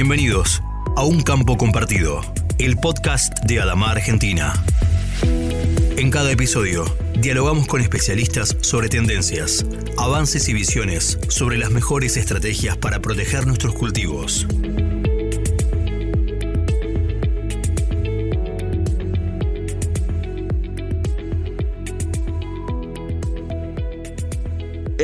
Bienvenidos a Un Campo Compartido, el podcast de Adama Argentina. En cada episodio, dialogamos con especialistas sobre tendencias, avances y visiones sobre las mejores estrategias para proteger nuestros cultivos.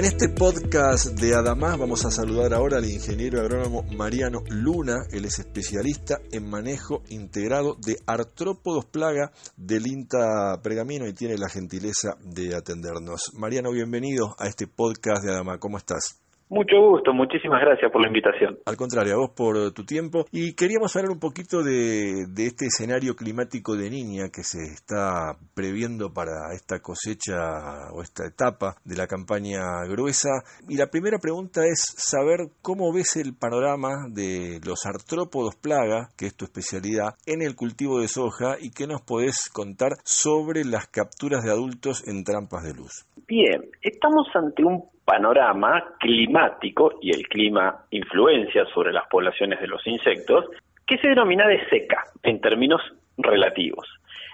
En este podcast de Adamás vamos a saludar ahora al ingeniero agrónomo Mariano Luna. Él es especialista en manejo integrado de artrópodos plaga del INTA Pergamino y tiene la gentileza de atendernos. Mariano, bienvenido a este podcast de Adamás. ¿Cómo estás? Mucho gusto, muchísimas gracias por la invitación. Al contrario, a vos por tu tiempo. Y queríamos hablar un poquito de, de, este escenario climático de niña que se está previendo para esta cosecha o esta etapa de la campaña gruesa. Y la primera pregunta es saber cómo ves el panorama de los artrópodos plaga, que es tu especialidad, en el cultivo de soja y qué nos podés contar sobre las capturas de adultos en trampas de luz. Bien, estamos ante un panorama climático, y el clima influencia sobre las poblaciones de los insectos, que se denomina de seca en términos relativos.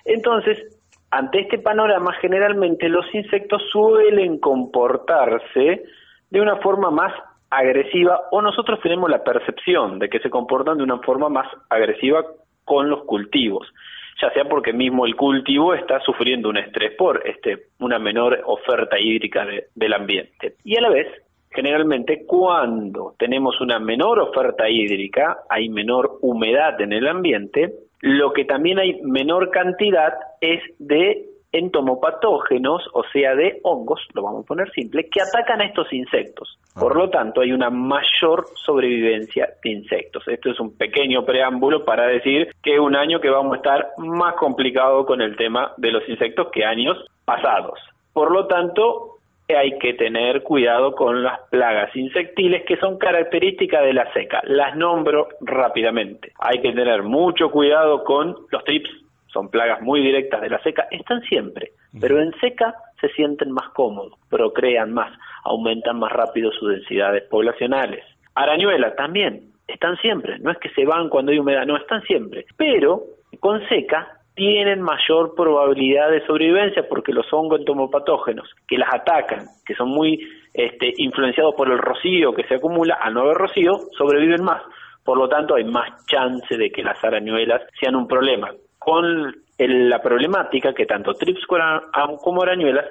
Entonces, ante este panorama, generalmente los insectos suelen comportarse de una forma más agresiva o nosotros tenemos la percepción de que se comportan de una forma más agresiva con los cultivos ya sea porque mismo el cultivo está sufriendo un estrés por este, una menor oferta hídrica del ambiente. Y a la vez, generalmente cuando tenemos una menor oferta hídrica, hay menor humedad en el ambiente, lo que también hay menor cantidad es de entomopatógenos, o sea, de hongos, lo vamos a poner simple, que atacan a estos insectos. Por lo tanto, hay una mayor sobrevivencia de insectos. Esto es un pequeño preámbulo para decir que es un año que vamos a estar más complicado con el tema de los insectos que años pasados. Por lo tanto, hay que tener cuidado con las plagas insectiles que son características de la seca. Las nombro rápidamente. Hay que tener mucho cuidado con los trips, son plagas muy directas de la seca, están siempre, pero en seca se sienten más cómodos, procrean más, aumentan más rápido sus densidades poblacionales. Arañuelas también, están siempre, no es que se van cuando hay humedad, no, están siempre, pero con seca tienen mayor probabilidad de sobrevivencia porque los hongos entomopatógenos que las atacan, que son muy este, influenciados por el rocío que se acumula, al no haber rocío, sobreviven más. Por lo tanto, hay más chance de que las arañuelas sean un problema con la problemática que tanto trips como arañuelas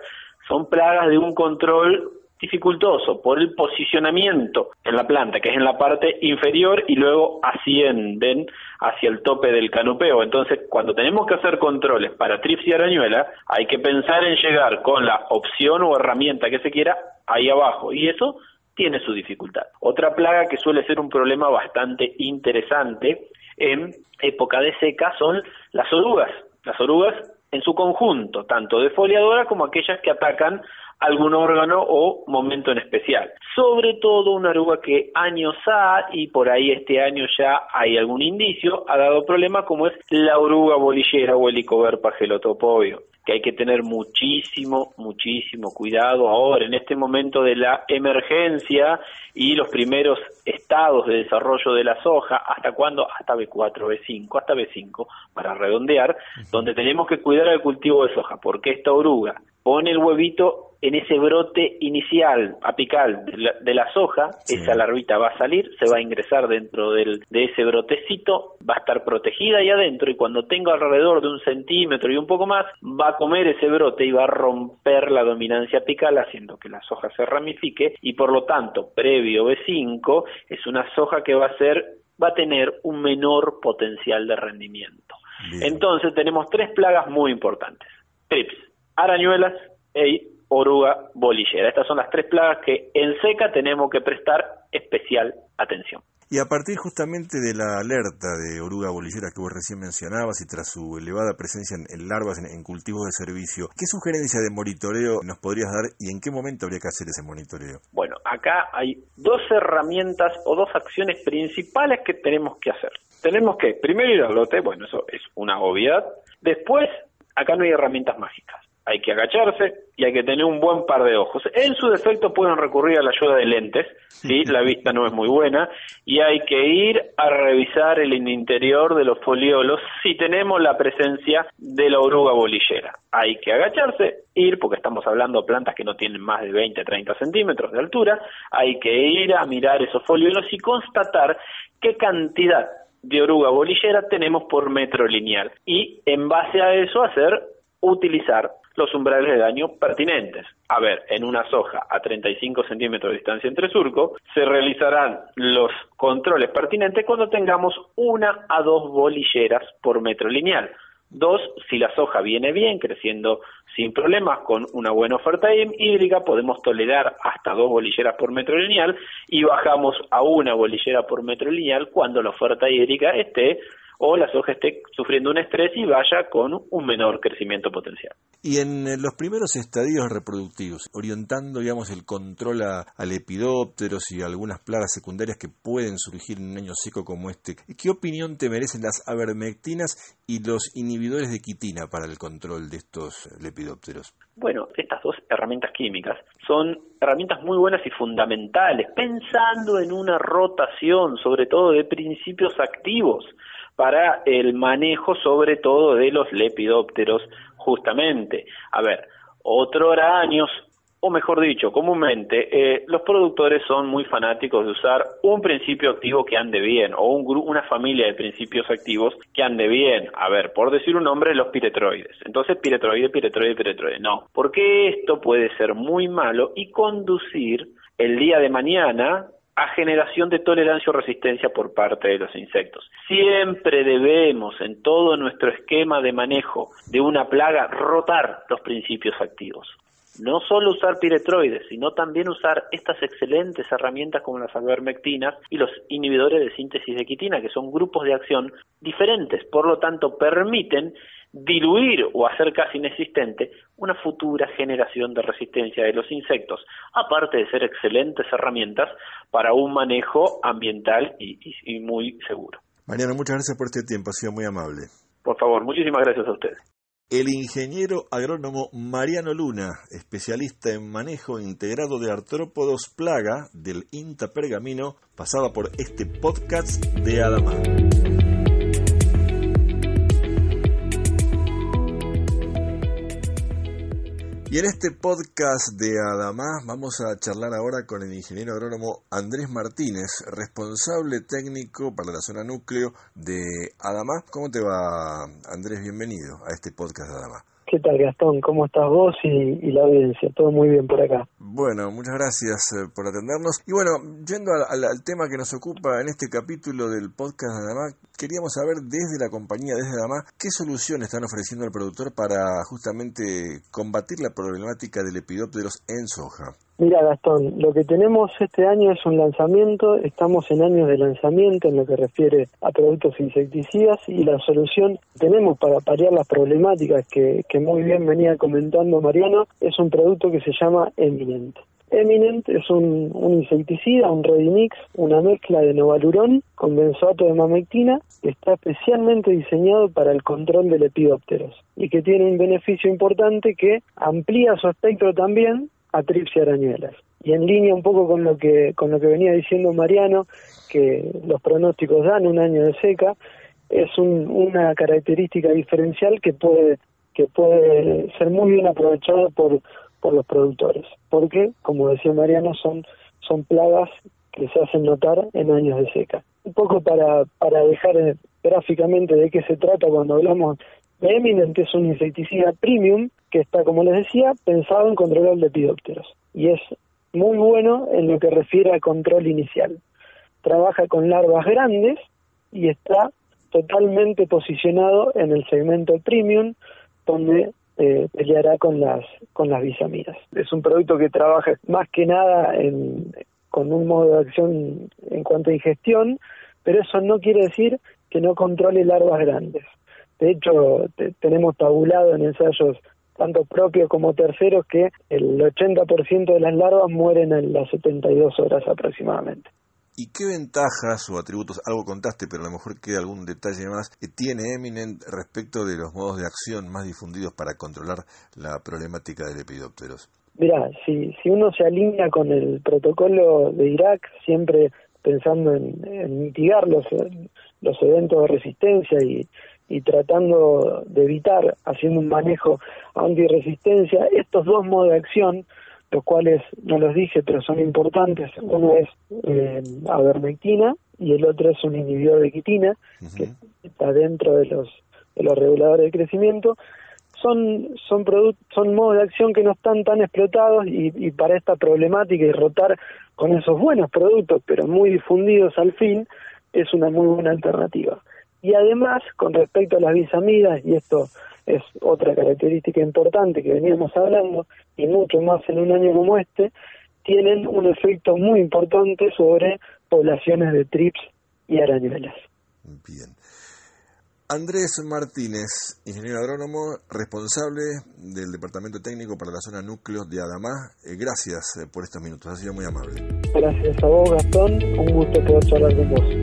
son plagas de un control dificultoso por el posicionamiento en la planta, que es en la parte inferior y luego ascienden hacia el tope del canopeo. Entonces, cuando tenemos que hacer controles para trips y arañuelas, hay que pensar en llegar con la opción o herramienta que se quiera ahí abajo y eso tiene su dificultad. Otra plaga que suele ser un problema bastante interesante en época de seca son las orugas. Las orugas en su conjunto, tanto de foliadora como aquellas que atacan algún órgano o momento en especial. Sobre todo una oruga que años ha, y por ahí este año ya hay algún indicio, ha dado problema como es la oruga bolillera o helicoverpa gelotopobio que hay que tener muchísimo, muchísimo cuidado ahora, en este momento de la emergencia y los primeros estados de desarrollo de la soja, ¿hasta cuándo? Hasta B4, B5, hasta B5, para redondear, donde tenemos que cuidar el cultivo de soja, porque esta oruga pone el huevito en ese brote inicial apical de la, soja, esa larvita va a salir, se va a ingresar dentro del, de ese brotecito, va a estar protegida ahí adentro y cuando tenga alrededor de un centímetro y un poco más, va a comer ese brote y va a romper la dominancia apical haciendo que la soja se ramifique y por lo tanto, previo B5, es una soja que va a ser va a tener un menor potencial de rendimiento. Entonces tenemos tres plagas muy importantes. Trips, arañuelas e oruga bolillera. Estas son las tres plagas que en seca tenemos que prestar especial atención. Y a partir justamente de la alerta de oruga bolillera que vos recién mencionabas y tras su elevada presencia en, larvas en, cultivos de servicio, ¿qué sugerencia de monitoreo nos podrías dar y en qué momento habría que hacer ese monitoreo? Bueno, acá hay dos herramientas o dos acciones principales que tenemos que hacer. Tenemos que primero ir al lote, bueno, eso es una obviedad. Después, acá no hay herramientas mágicas hay que agacharse y hay que tener un buen par de ojos. En su defecto pueden recurrir a la ayuda de lentes, si la vista no es muy buena, y hay que ir a revisar el interior de los foliolos si tenemos la presencia de la oruga bolillera. Hay que agacharse, ir, porque estamos hablando de plantas que no tienen más de 20, 30 centímetros de altura, hay que ir a mirar esos foliolos y constatar qué cantidad de oruga bolillera tenemos por metro lineal y en base a eso hacer utilizar los umbrales de daño pertinentes. A ver, en una soja a 35 centímetros de distancia entre surco, se realizarán los controles pertinentes cuando tengamos una a dos bolilleras por metro lineal. Dos, si la soja viene bien, creciendo sin problemas, con una buena oferta hídrica, podemos tolerar hasta dos bolilleras por metro lineal y bajamos a una bolillera por metro lineal cuando la oferta hídrica esté o la soja esté sufriendo un estrés y vaya con un menor crecimiento potencial. Y en eh, los primeros estadios reproductivos, orientando, digamos, el control a, a lepidópteros y algunas plagas secundarias que pueden surgir en un año seco como este, ¿qué opinión te merecen las avermectinas y los inhibidores de quitina para el control de estos lepidópteros? Bueno, estas dos herramientas químicas son herramientas muy buenas y fundamentales, pensando en una rotación, sobre todo de principios activos para el manejo sobre todo de los lepidópteros justamente. A ver, otro años, o mejor dicho, comúnmente, eh, los productores son muy fanáticos de usar un principio activo que ande bien, o un una familia de principios activos que ande bien. A ver, por decir un nombre, los piretroides. Entonces, piretroide, piretroide, piretroide. No, porque esto puede ser muy malo y conducir el día de mañana a generación de tolerancia o resistencia por parte de los insectos. Siempre debemos en todo nuestro esquema de manejo de una plaga rotar los principios activos. No solo usar piretroides, sino también usar estas excelentes herramientas como las alvermectinas y los inhibidores de síntesis de quitina, que son grupos de acción diferentes, por lo tanto permiten diluir o hacer casi inexistente una futura generación de resistencia de los insectos, aparte de ser excelentes herramientas para un manejo ambiental y, muy seguro. Mariano, muchas gracias por este tiempo, ha sido muy amable. Por favor, muchísimas gracias a ustedes. El ingeniero agrónomo Mariano Luna, especialista en manejo integrado de artrópodos plaga del INTA Pergamino, pasaba por este podcast de Adama. Y en este podcast de Adamás vamos a charlar ahora con el ingeniero agrónomo Andrés Martínez, responsable técnico para la zona núcleo de Adamás. ¿Cómo te va, Andrés? Bienvenido a este podcast de Adamás. ¿Qué tal, Gastón? ¿Cómo estás vos y, la audiencia? Todo muy bien por acá. Bueno, muchas gracias eh, por atendernos. Y bueno, yendo al, tema que nos ocupa en este capítulo del podcast de Adamás, queríamos saber desde la compañía, desde Adamás, qué soluciones están ofreciendo el productor para justamente combatir la problemática de lepidópteros en soja. Mira, Gastón, lo que tenemos este año es un lanzamiento, estamos en años de lanzamiento en lo que refiere a productos insecticidas y la solución que tenemos para paliar las problemáticas que, que muy bien venía comentando Mariano es un producto que se llama Eminent. Eminent es un, insecticida, un Redimix, una mezcla de novalurón con benzoato de mamectina que está especialmente diseñado para el control de lepidópteros y que tiene un beneficio importante que amplía su espectro también a trips y arañuelas. Y en línea un poco con lo que con lo que venía diciendo Mariano, que los pronósticos dan un año de seca, es una característica diferencial que puede que puede ser muy bien aprovechado por por los productores, porque como decía Mariano son son plagas que se hacen notar en años de seca. Un poco para para dejar gráficamente de qué se trata cuando hablamos Eminent es un insecticida premium que está, como les decía, pensado en controlar lepidópteros y es muy bueno en lo que refiere al control inicial. Trabaja con larvas grandes y está totalmente posicionado en el segmento premium donde eh, peleará con las con las bisaminas. Es un producto que trabaja más que nada en, con un modo de acción en cuanto a ingestión, pero eso no quiere decir que no controle larvas grandes. De hecho, tenemos tabulado en ensayos tanto propios como terceros que el 80% de las larvas mueren en las 72 horas aproximadamente. ¿Y qué ventajas o atributos, algo contaste, pero a lo mejor queda algún detalle más, que tiene Eminent respecto de los modos de acción más difundidos para controlar la problemática del lepidópteros? Mira, si, si uno se alinea con el protocolo de Irak, siempre pensando en, mitigar los, los eventos de resistencia y, y tratando de evitar, haciendo un manejo antirresistencia, estos dos modos de acción, los cuales no los dije, pero son importantes, uno es eh, avermectina y el otro es un inhibidor de quitina, que está dentro de los, de los reguladores de crecimiento, son son son modos de acción que no están tan explotados y, y, para esta problemática y rotar con esos buenos productos pero muy difundidos al fin es una muy buena alternativa y además con respecto a las bisamidas y esto es otra característica importante que veníamos hablando y mucho más en un año como este tienen un efecto muy importante sobre poblaciones de trips y arañuelas bien Andrés Martínez, ingeniero agrónomo, responsable del Departamento Técnico para la zona núcleo de Adamá. Eh, gracias eh, por estos minutos, ha sido muy amable. Gracias a vos, Gastón. Un gusto poder charlar con vos.